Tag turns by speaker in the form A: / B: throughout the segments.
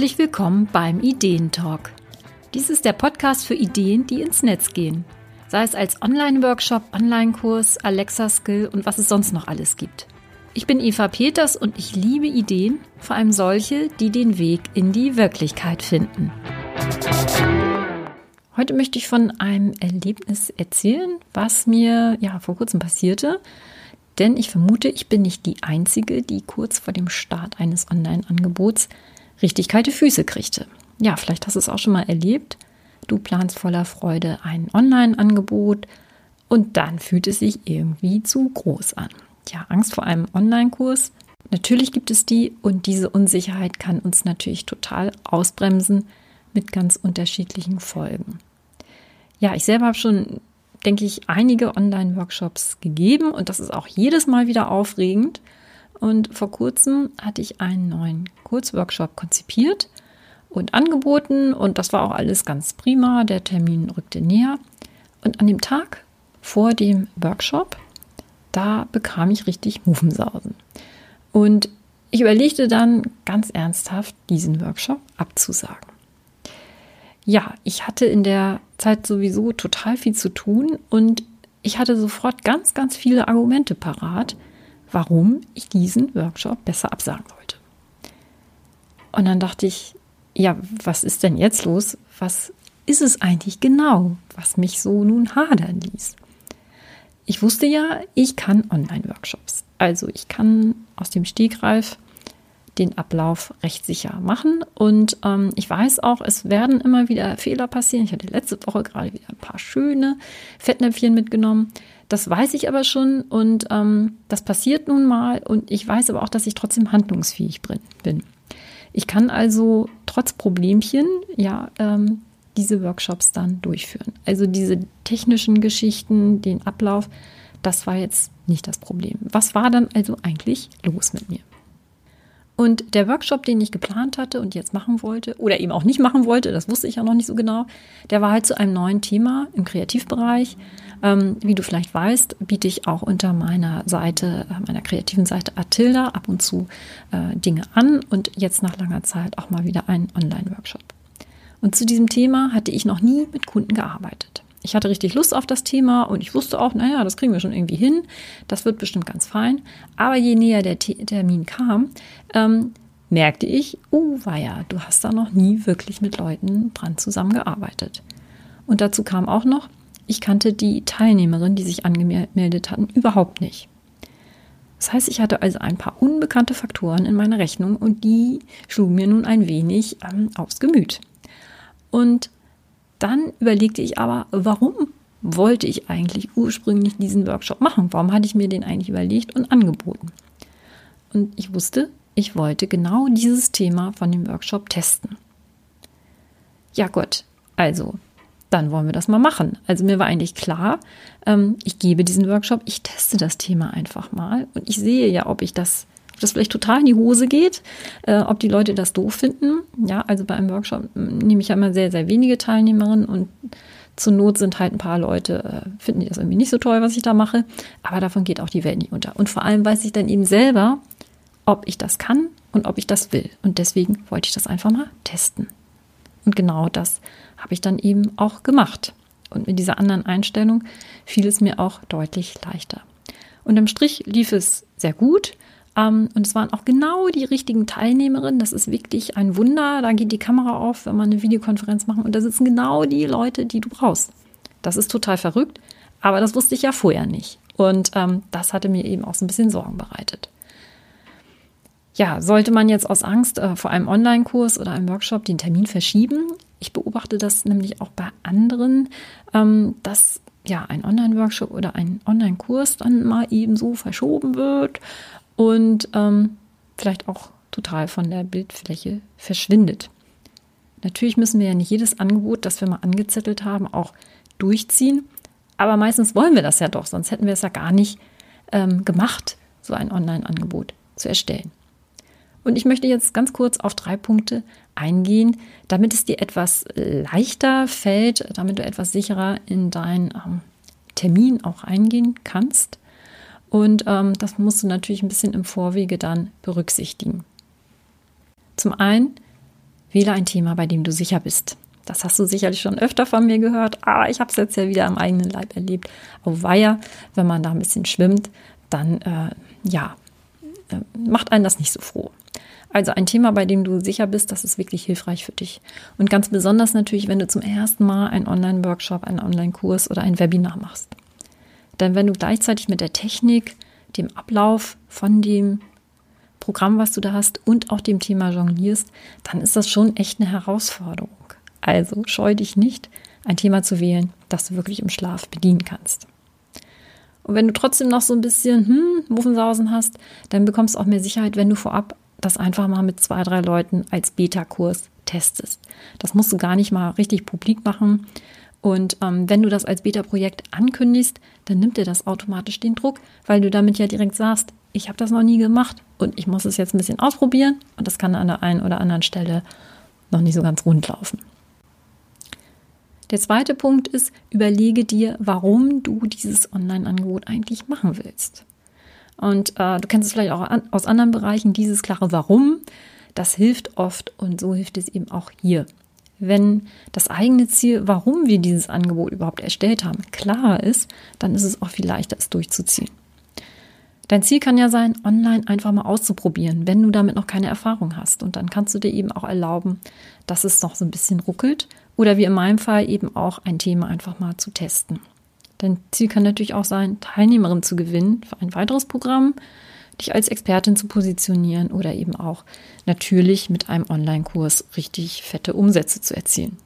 A: Herzlich willkommen beim Ideentalk. Dies ist der Podcast für Ideen, die ins Netz gehen. Sei es als Online-Workshop, Online-Kurs, Alexa-Skill und was es sonst noch alles gibt. Ich bin Eva Peters und ich liebe Ideen, vor allem solche, die den Weg in die Wirklichkeit finden. Heute möchte ich von einem Erlebnis erzählen, was mir ja vor kurzem passierte. Denn ich vermute, ich bin nicht die Einzige, die kurz vor dem Start eines Online-Angebots richtig kalte Füße kriegte. Ja, vielleicht hast du es auch schon mal erlebt. Du planst voller Freude ein Online-Angebot und dann fühlt es sich irgendwie zu groß an. Ja, Angst vor einem Online-Kurs. Natürlich gibt es die und diese Unsicherheit kann uns natürlich total ausbremsen mit ganz unterschiedlichen Folgen. Ja, ich selber habe schon, denke ich, einige Online-Workshops gegeben und das ist auch jedes Mal wieder aufregend. Und vor kurzem hatte ich einen neuen Kurzworkshop konzipiert und angeboten und das war auch alles ganz prima. Der Termin rückte näher. Und an dem Tag vor dem Workshop, da bekam ich richtig Muffensausen. Und ich überlegte dann ganz ernsthaft, diesen Workshop abzusagen. Ja, ich hatte in der Zeit sowieso total viel zu tun und ich hatte sofort ganz, ganz viele Argumente parat, warum ich diesen Workshop besser absagen sollte. Und dann dachte ich, ja, was ist denn jetzt los? Was ist es eigentlich genau, was mich so nun hadern ließ? Ich wusste ja, ich kann Online-Workshops. Also ich kann aus dem Stegreif den Ablauf recht sicher machen. Und ähm, ich weiß auch, es werden immer wieder Fehler passieren. Ich hatte letzte Woche gerade wieder ein paar schöne Fettnäpfchen mitgenommen. Das weiß ich aber schon und ähm, das passiert nun mal. Und ich weiß aber auch, dass ich trotzdem handlungsfähig bin. Ich kann also trotz Problemchen ja ähm, diese Workshops dann durchführen. Also diese technischen Geschichten, den Ablauf, das war jetzt nicht das Problem. Was war dann also eigentlich los mit mir? Und der Workshop, den ich geplant hatte und jetzt machen wollte oder eben auch nicht machen wollte, das wusste ich ja noch nicht so genau, der war halt zu einem neuen Thema im Kreativbereich. Ähm, wie du vielleicht weißt, biete ich auch unter meiner Seite, äh, meiner kreativen Seite Atilda ab und zu äh, Dinge an und jetzt nach langer Zeit auch mal wieder einen Online-Workshop. Und zu diesem Thema hatte ich noch nie mit Kunden gearbeitet. Ich hatte richtig Lust auf das Thema und ich wusste auch, naja, das kriegen wir schon irgendwie hin. Das wird bestimmt ganz fein. Aber je näher der Termin kam, ähm, merkte ich, oh weia, du hast da noch nie wirklich mit Leuten dran zusammengearbeitet. Und dazu kam auch noch, ich kannte die Teilnehmerin, die sich angemeldet hatten, überhaupt nicht. Das heißt, ich hatte also ein paar unbekannte Faktoren in meiner Rechnung und die schlugen mir nun ein wenig ähm, aufs Gemüt. Und dann überlegte ich aber, warum wollte ich eigentlich ursprünglich diesen Workshop machen? Warum hatte ich mir den eigentlich überlegt und angeboten? Und ich wusste, ich wollte genau dieses Thema von dem Workshop testen. Ja Gott, also, dann wollen wir das mal machen. Also mir war eigentlich klar, ähm, ich gebe diesen Workshop, ich teste das Thema einfach mal und ich sehe ja, ob ich das das vielleicht total in die Hose geht, äh, ob die Leute das doof finden. Ja, also bei einem Workshop hm, nehme ich ja immer sehr, sehr wenige Teilnehmerinnen und zur Not sind halt ein paar Leute, äh, finden die das irgendwie nicht so toll, was ich da mache. Aber davon geht auch die Welt nicht unter. Und vor allem weiß ich dann eben selber, ob ich das kann und ob ich das will. Und deswegen wollte ich das einfach mal testen. Und genau das habe ich dann eben auch gemacht. Und mit dieser anderen Einstellung fiel es mir auch deutlich leichter. Und im Strich lief es sehr gut. Ähm, und es waren auch genau die richtigen Teilnehmerinnen. Das ist wirklich ein Wunder. Da geht die Kamera auf, wenn man eine Videokonferenz machen. Und da sitzen genau die Leute, die du brauchst. Das ist total verrückt. Aber das wusste ich ja vorher nicht. Und ähm, das hatte mir eben auch so ein bisschen Sorgen bereitet. Ja, sollte man jetzt aus Angst äh, vor einem Online-Kurs oder einem Workshop den Termin verschieben? Ich beobachte das nämlich auch bei anderen, ähm, dass ja ein Online-Workshop oder ein Online-Kurs dann mal eben so verschoben wird und ähm, vielleicht auch total von der Bildfläche verschwindet. Natürlich müssen wir ja nicht jedes Angebot, das wir mal angezettelt haben, auch durchziehen. Aber meistens wollen wir das ja doch, sonst hätten wir es ja gar nicht ähm, gemacht, so ein Online-Angebot zu erstellen. Und ich möchte jetzt ganz kurz auf drei Punkte eingehen, damit es dir etwas leichter fällt, damit du etwas sicherer in deinen ähm, Termin auch eingehen kannst. Und ähm, das musst du natürlich ein bisschen im Vorwege dann berücksichtigen. Zum einen Wähle ein Thema, bei dem du sicher bist. Das hast du sicherlich schon öfter von mir gehört, aber ich habe es jetzt ja wieder am eigenen Leib erlebt. Auf Weiher, wenn man da ein bisschen schwimmt, dann äh, ja, äh, macht einen das nicht so froh. Also ein Thema, bei dem du sicher bist, das ist wirklich hilfreich für dich. Und ganz besonders natürlich, wenn du zum ersten Mal einen Online-Workshop, einen Online-Kurs oder ein Webinar machst. Denn wenn du gleichzeitig mit der Technik, dem Ablauf von dem Programm, was du da hast und auch dem Thema jonglierst, dann ist das schon echt eine Herausforderung. Also scheu dich nicht, ein Thema zu wählen, das du wirklich im Schlaf bedienen kannst. Und wenn du trotzdem noch so ein bisschen hm, Muffensausen hast, dann bekommst du auch mehr Sicherheit, wenn du vorab das einfach mal mit zwei, drei Leuten als Beta-Kurs testest. Das musst du gar nicht mal richtig publik machen. Und ähm, wenn du das als Beta-Projekt ankündigst, dann nimmt dir das automatisch den Druck, weil du damit ja direkt sagst, ich habe das noch nie gemacht und ich muss es jetzt ein bisschen ausprobieren und das kann an der einen oder anderen Stelle noch nicht so ganz rund laufen. Der zweite Punkt ist, überlege dir, warum du dieses Online-Angebot eigentlich machen willst. Und äh, du kennst es vielleicht auch an, aus anderen Bereichen, dieses klare Warum, das hilft oft und so hilft es eben auch hier. Wenn das eigene Ziel, warum wir dieses Angebot überhaupt erstellt haben, klar ist, dann ist es auch viel leichter, es durchzuziehen. Dein Ziel kann ja sein, online einfach mal auszuprobieren, wenn du damit noch keine Erfahrung hast. Und dann kannst du dir eben auch erlauben, dass es noch so ein bisschen ruckelt oder wie in meinem Fall eben auch ein Thema einfach mal zu testen. Dein Ziel kann natürlich auch sein, Teilnehmerin zu gewinnen für ein weiteres Programm, dich als Expertin zu positionieren oder eben auch natürlich mit einem Online-Kurs richtig fette Umsätze zu erzielen.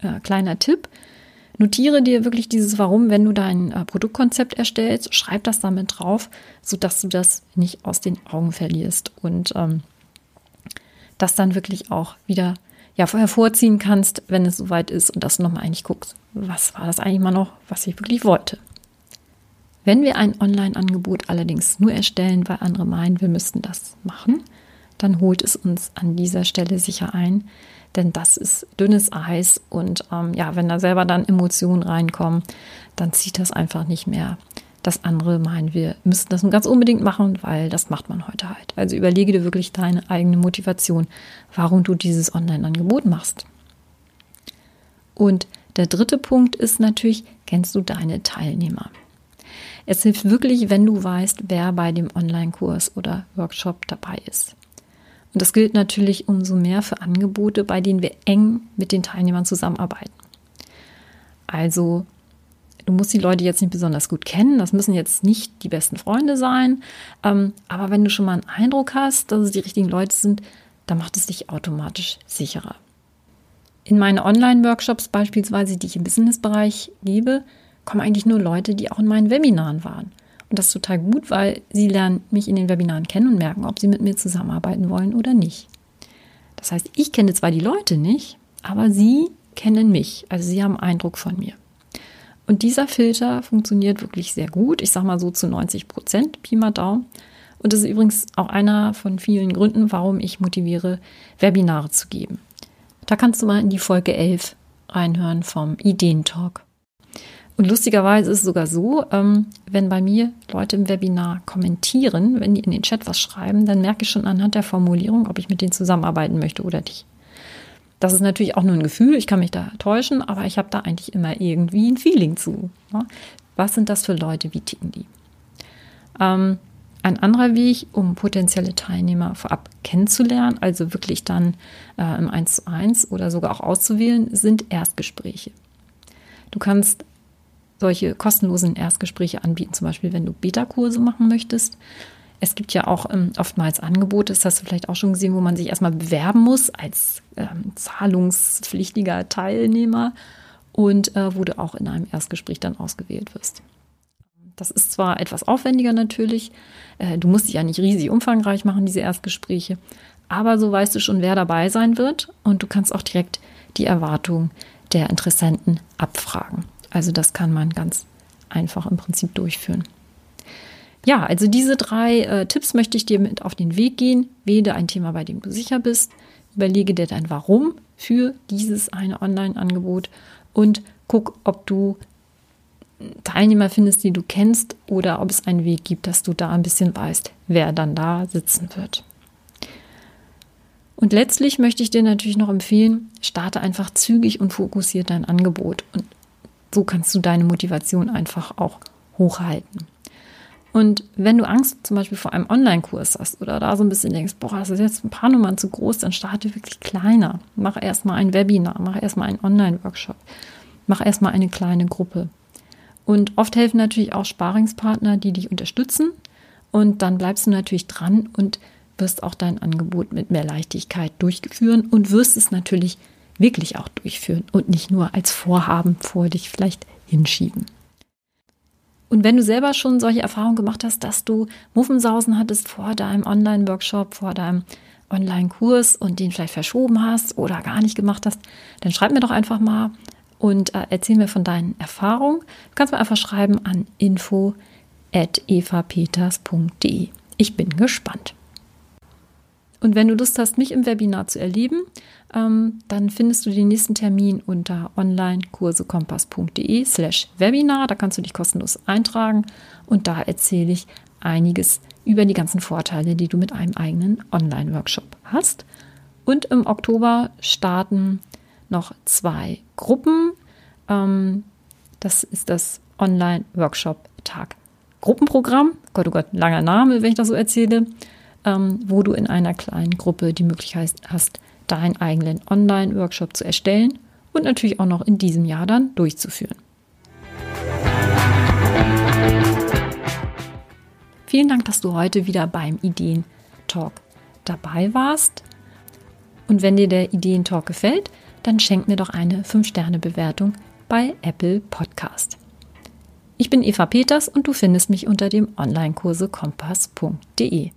A: Äh, kleiner Tipp, notiere dir wirklich dieses Warum, wenn du dein äh, Produktkonzept erstellst, schreib das damit drauf, sodass du das nicht aus den Augen verlierst und ähm, das dann wirklich auch wieder ja, hervorziehen kannst, wenn es soweit ist und dass du nochmal eigentlich guckst, was war das eigentlich mal noch, was ich wirklich wollte. Wenn wir ein Online-Angebot allerdings nur erstellen, weil andere meinen, wir müssten das machen, dann holt es uns an dieser Stelle sicher ein, denn das ist dünnes Eis und ähm, ja, wenn da selber dann Emotionen reinkommen, dann zieht das einfach nicht mehr das andere meinen, wir müssten das nun ganz unbedingt machen, weil das macht man heute halt. Also überlege dir wirklich deine eigene Motivation, warum du dieses Online-Angebot machst. Und der dritte Punkt ist natürlich, kennst du deine Teilnehmer? Es hilft wirklich, wenn du weißt, wer bei dem Online-Kurs oder Workshop dabei ist. Und das gilt natürlich umso mehr für Angebote, bei denen wir eng mit den Teilnehmern zusammenarbeiten. Also Du musst die Leute jetzt nicht besonders gut kennen. Das müssen jetzt nicht die besten Freunde sein. Ähm, aber wenn du schon mal einen Eindruck hast, dass es die richtigen Leute sind, dann macht es dich automatisch sicherer. In meine Online-Workshops beispielsweise, die ich im Business-Bereich gebe, kommen eigentlich nur Leute, die auch in meinen Webinaren waren. Und das ist total gut, weil sie lernen mich in den Webinaren kennen und merken, ob sie mit mir zusammenarbeiten wollen oder nicht. Das heißt, ich kenne zwar die Leute nicht, aber sie kennen mich. Also sie haben Eindruck von mir. Und dieser Filter funktioniert wirklich sehr gut. Ich sage mal so zu 90 Prozent, Pi mal Daumen. Und das ist übrigens auch einer von vielen Gründen, warum ich motiviere, Webinare zu geben. Da kannst du mal in die Folge 11 reinhören vom Ideentalk. Und lustigerweise ist es sogar so, ähm, wenn bei mir Leute im Webinar kommentieren, wenn die in den Chat was schreiben, dann merke ich schon anhand der Formulierung, ob ich mit denen zusammenarbeiten möchte oder nicht. Das ist natürlich auch nur ein Gefühl, ich kann mich da täuschen, aber ich habe da eigentlich immer irgendwie ein Feeling zu. Ne? Was sind das für Leute, wie ticken die? Ähm, ein anderer Weg, um potenzielle Teilnehmer vorab kennenzulernen, also wirklich dann äh, im 1 zu 1 oder sogar auch auszuwählen, sind Erstgespräche. Du kannst solche kostenlosen Erstgespräche anbieten, zum Beispiel wenn du Beta-Kurse machen möchtest. Es gibt ja auch ähm, oftmals Angebote, das hast du vielleicht auch schon gesehen, wo man sich erstmal bewerben muss als ähm, zahlungspflichtiger Teilnehmer und äh, wo du auch in einem Erstgespräch dann ausgewählt wirst. Das ist zwar etwas aufwendiger natürlich, äh, du musst dich ja nicht riesig umfangreich machen, diese Erstgespräche, aber so weißt du schon, wer dabei sein wird und du kannst auch direkt die Erwartungen der Interessenten abfragen. Also das kann man ganz einfach im Prinzip durchführen. Ja, also diese drei äh, Tipps möchte ich dir mit auf den Weg gehen. Wähle ein Thema, bei dem du sicher bist. Überlege dir dein Warum für dieses eine Online-Angebot und guck, ob du Teilnehmer findest, die du kennst oder ob es einen Weg gibt, dass du da ein bisschen weißt, wer dann da sitzen wird. Und letztlich möchte ich dir natürlich noch empfehlen, starte einfach zügig und fokussiert dein Angebot. Und so kannst du deine Motivation einfach auch hochhalten. Und wenn du Angst zum Beispiel vor einem Online-Kurs hast oder da so ein bisschen denkst, boah, das ist jetzt ein paar Nummern zu groß, dann starte wirklich kleiner. Mach erstmal ein Webinar, mach erstmal einen Online-Workshop, mach erstmal eine kleine Gruppe. Und oft helfen natürlich auch Sparingspartner, die dich unterstützen. Und dann bleibst du natürlich dran und wirst auch dein Angebot mit mehr Leichtigkeit durchführen und wirst es natürlich wirklich auch durchführen und nicht nur als Vorhaben vor dich vielleicht hinschieben. Und wenn du selber schon solche Erfahrungen gemacht hast, dass du Muffensausen hattest vor deinem Online-Workshop, vor deinem Online-Kurs und den vielleicht verschoben hast oder gar nicht gemacht hast, dann schreib mir doch einfach mal und äh, erzähl mir von deinen Erfahrungen. Du kannst mir einfach schreiben an info@evapeters.de. Ich bin gespannt. Und wenn du Lust hast, mich im Webinar zu erleben, ähm, dann findest du den nächsten Termin unter onlinekursekompass.de slash Webinar. Da kannst du dich kostenlos eintragen und da erzähle ich einiges über die ganzen Vorteile, die du mit einem eigenen Online-Workshop hast. Und im Oktober starten noch zwei Gruppen. Ähm, das ist das Online-Workshop-Tag Gruppenprogramm. Gott, oh Gott, langer Name, wenn ich das so erzähle ähm, wo du in einer kleinen Gruppe die Möglichkeit hast, deinen eigenen Online-Workshop zu erstellen und natürlich auch noch in diesem Jahr dann durchzuführen. Vielen Dank, dass du heute wieder beim Ideen-Talk dabei warst. Und wenn dir der Ideen-Talk gefällt, dann schenk mir doch eine 5-Sterne-Bewertung bei Apple Podcast. Ich bin Eva Peters und du findest mich unter dem Onlinekurse kompass.de.